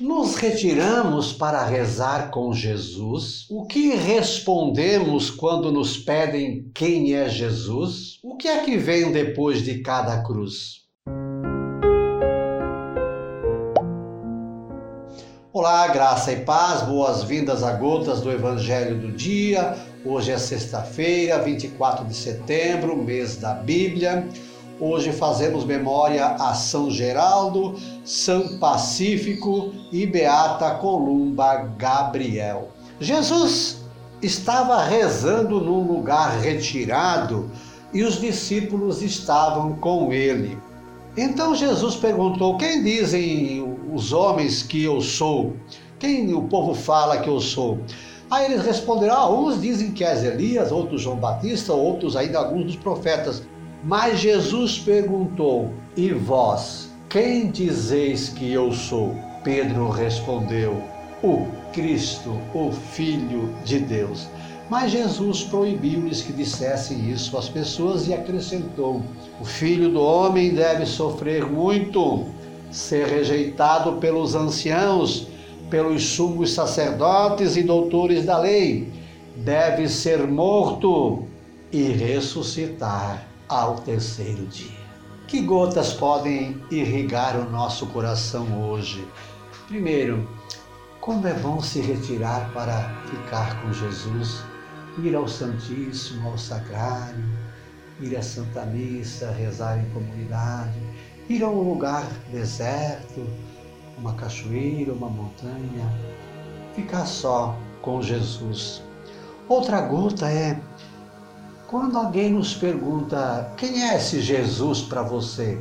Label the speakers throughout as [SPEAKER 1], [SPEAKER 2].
[SPEAKER 1] Nos retiramos para rezar com Jesus? O que respondemos quando nos pedem quem é Jesus? O que é que vem depois de cada cruz? Olá, graça e paz, boas-vindas a gotas do Evangelho do Dia. Hoje é sexta-feira, 24 de setembro, mês da Bíblia. Hoje fazemos memória a São Geraldo, São Pacífico e Beata Columba Gabriel. Jesus estava rezando num lugar retirado e os discípulos estavam com ele. Então Jesus perguntou: Quem dizem os homens que eu sou? Quem o povo fala que eu sou? Aí eles responderam: ah, uns dizem que és Elias, outros João Batista, outros ainda alguns dos profetas. Mas Jesus perguntou: E vós, quem dizeis que eu sou? Pedro respondeu: O Cristo, o Filho de Deus. Mas Jesus proibiu-lhes que dissessem isso às pessoas e acrescentou: O filho do homem deve sofrer muito, ser rejeitado pelos anciãos, pelos sumos sacerdotes e doutores da lei, deve ser morto e ressuscitar ao terceiro dia. Que gotas podem irrigar o nosso coração hoje? Primeiro, como é bom se retirar para ficar com Jesus, ir ao Santíssimo, ao Sacrário, ir à Santa Missa, rezar em comunidade, ir a um lugar deserto, uma cachoeira, uma montanha, ficar só com Jesus. Outra gota é quando alguém nos pergunta quem é esse Jesus para você,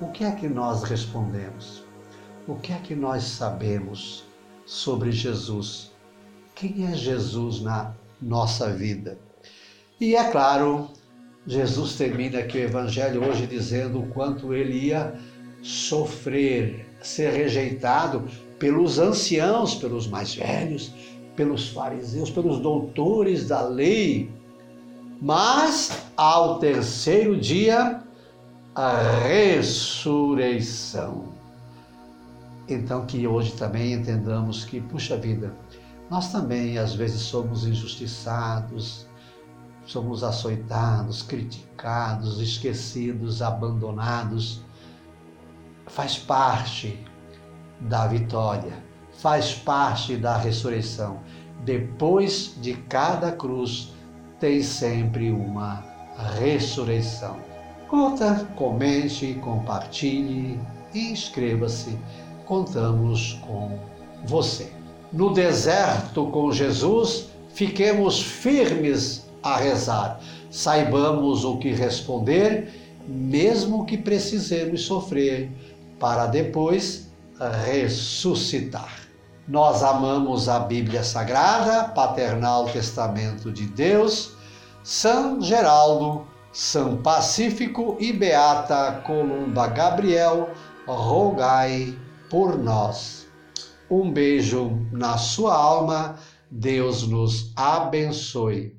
[SPEAKER 1] o que é que nós respondemos? O que é que nós sabemos sobre Jesus? Quem é Jesus na nossa vida? E é claro, Jesus termina aqui o Evangelho hoje dizendo o quanto ele ia sofrer, ser rejeitado pelos anciãos, pelos mais velhos, pelos fariseus, pelos doutores da lei mas ao terceiro dia, a ressurreição. Então, que hoje também entendamos que, puxa vida, nós também às vezes somos injustiçados, somos açoitados, criticados, esquecidos, abandonados. Faz parte da vitória, faz parte da ressurreição. Depois de cada cruz, tem sempre uma ressurreição. Curta, comente, compartilhe e inscreva-se. Contamos com você. No deserto com Jesus, fiquemos firmes a rezar. Saibamos o que responder, mesmo que precisemos sofrer, para depois ressuscitar. Nós amamos a Bíblia Sagrada, Paternal Testamento de Deus, São Geraldo, São Pacífico e Beata Columba Gabriel, rogai por nós. Um beijo na sua alma, Deus nos abençoe.